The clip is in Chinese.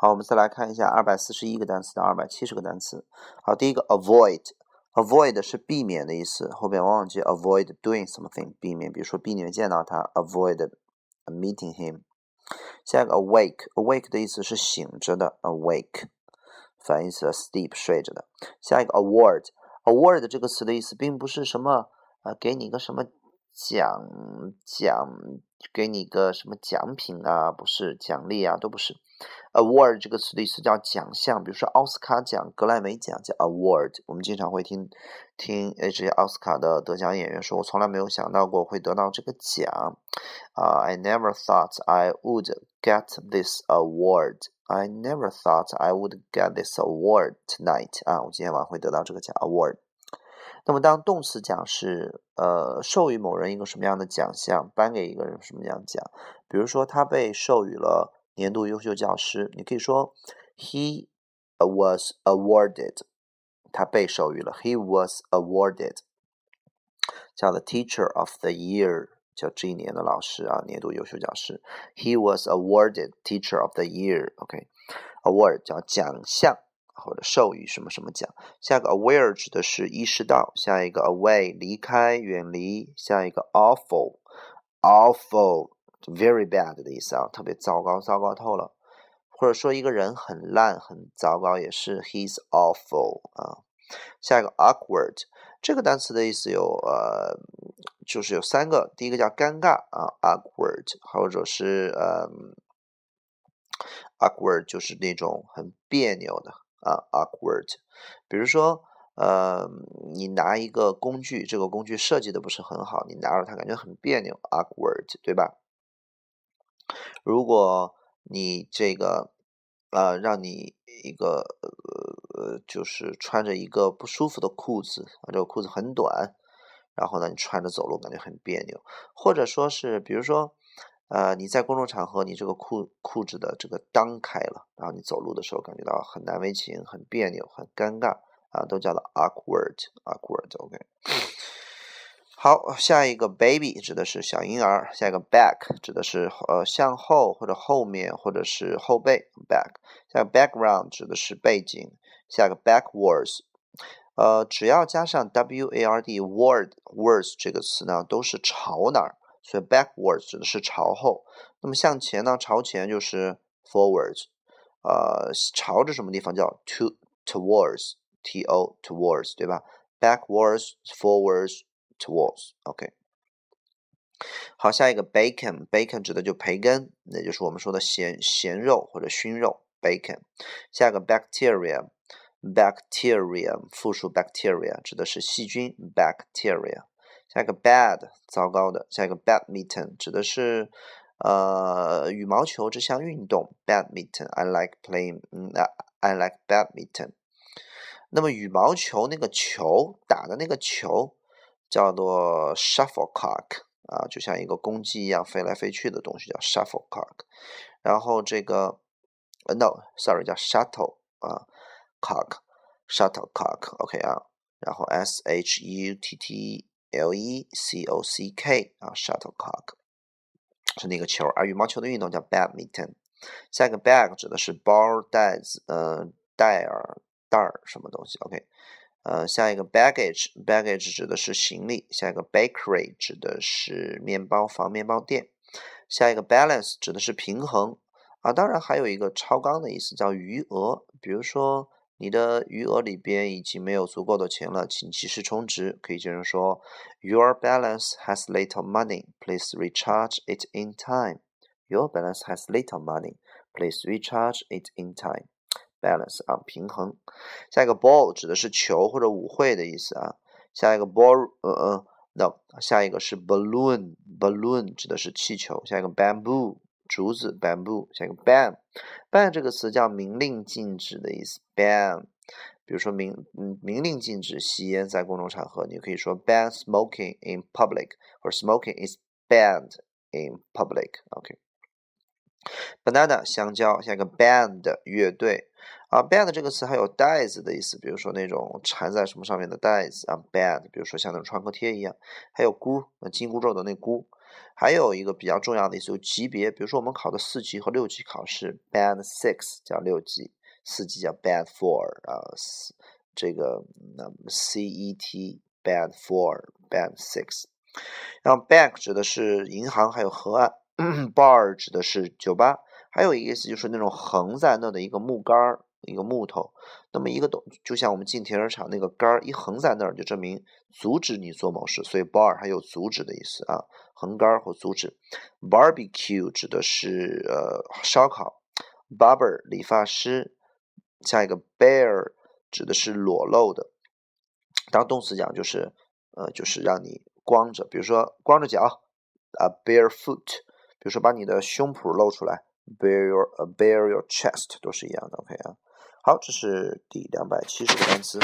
好，我们再来看一下二百四十一个单词到二百七十个单词。好，第一个 avoid，avoid 是避免的意思，后边往往接 avoid doing something，避免，比如说避免见到他，avoid meeting him。下一个 awake，awake 的意思是醒着的，awake，反义词 sleep 睡着的。下一个 award，award 这个词的意思并不是什么呃给你一个什么奖奖，给你个什么奖品啊，不是奖励啊，都不是。Award 这个词的意思叫奖项，比如说奥斯卡奖、格莱美奖叫 Award。我们经常会听听这些奥斯卡的得奖演员说：“我从来没有想到过会得到这个奖。”啊，I never thought I would get this award. I never thought I would get this award tonight. 啊，我今天晚上会得到这个奖 Award。那么当动词讲是呃授予某人一个什么样的奖项，颁给一个人什么样的奖，比如说他被授予了。年度优秀教师，你可以说 he was awarded，他被授予了。He was awarded，叫 the teacher of the year，叫这一年的老师啊，年度优秀教师。He was awarded teacher of the year。OK，award 叫奖项或者授予什么什么奖。下一个 aware 指的是意识到。下一个 away 离开远离。下一个 awful，awful。very bad 的意思啊，特别糟糕，糟糕透了。或者说一个人很烂，很糟糕，也是 he's awful 啊。下一个 awkward 这个单词的意思有呃，就是有三个，第一个叫尴尬啊，awkward，或者是呃，awkward 就是那种很别扭的啊，awkward。比如说呃，你拿一个工具，这个工具设计的不是很好，你拿着它感觉很别扭，awkward，对吧？如果你这个，呃，让你一个，呃，就是穿着一个不舒服的裤子，啊，这个裤子很短，然后呢，你穿着走路感觉很别扭，或者说是，比如说，呃，你在公众场合，你这个裤裤子的这个裆开了，然后你走路的时候感觉到很难为情、很别扭、很尴尬，啊，都叫做 awkward，awkward，OK。好，下一个 baby 指的是小婴儿，下一个 back 指的是呃向后或者后面或者是后背 back，下一个 background 指的是背景，下一个 backwards，呃只要加上 w a r d word words 这个词呢都是朝哪儿，所以 backwards 指的是朝后，那么向前呢朝前就是 forwards，呃朝着什么地方叫 to towards t o towards 对吧？backwards forwards Towards，OK。好，下一个 bacon，bacon 指的就培根，那就是我们说的咸咸肉或者熏肉 bacon。下一个 bacteria，bacteria 复数 bacteria 指的是细菌 bacteria。下一个 bad 糟糕的，下一个 badminton 指的是呃羽毛球这项运动 badminton，I like playing，嗯，I like badminton。那么羽毛球那个球打的那个球。叫做 shuttlecock 啊，就像一个公鸡一样飞来飞去的东西叫 shuttlecock。然后这个，no，sorry，叫 shuttle 啊，cock，shuttlecock，OK 啊。然后 s h u t t l e c o c k 啊，shuttlecock 是那个球，而羽毛球的运动叫 badminton。下一个 bag 指的是包、袋子，呃，袋儿、袋儿什么东西，OK。呃，下一个 baggage，baggage 指的是行李。下一个 bakery 指的是面包房、面包店。下一个 balance 指的是平衡啊，当然还有一个超纲的意思叫余额。比如说你的余额里边已经没有足够的钱了，请及时充值。可以这样说：Your balance has little money. Please recharge it in time. Your balance has little money. Please recharge it in time. balance 啊，平衡。下一个 ball 指的是球或者舞会的意思啊。下一个 ball 呃呃，no，下一个是 balloon，balloon 指的是气球。下一个 bamboo 竹子，bamboo。下一个 ban，ban 这个词叫明令禁止的意思。ban，比如说明嗯明令禁止吸烟在公众场合，你可以说 ban smoking in public，或者 smoking is banned in public。OK。banana 香蕉，下一个 band 乐队啊，band 这个词还有袋子的意思，比如说那种缠在什么上面的袋子啊，band，比如说像那种创可贴一样，还有箍，紧箍咒的那箍。还有一个比较重要的意思，有级别，比如说我们考的四级和六级考试，Band Six 叫六级，四级叫 Band Four 啊，这个那么 CET Band Four，Band Six。然后 Bank 指的是银行，还有河岸；Bar 指的是酒吧。还有一个意思就是那种横在那的一个木杆儿，一个木头。那么一个东，就像我们进停车场那个杆儿一横在那儿，就证明阻止你做某事。所以 bar 还有阻止的意思啊，横杆儿或阻止。Barbecue 指的是呃烧烤。Barber 理发师。下一个 bare 指的是裸露的。当动词讲就是呃就是让你光着，比如说光着脚啊，barefoot。比如说把你的胸脯露出来。Bare your, bare your chest 都是一样的，OK 啊。好，这是第两百七十个单词。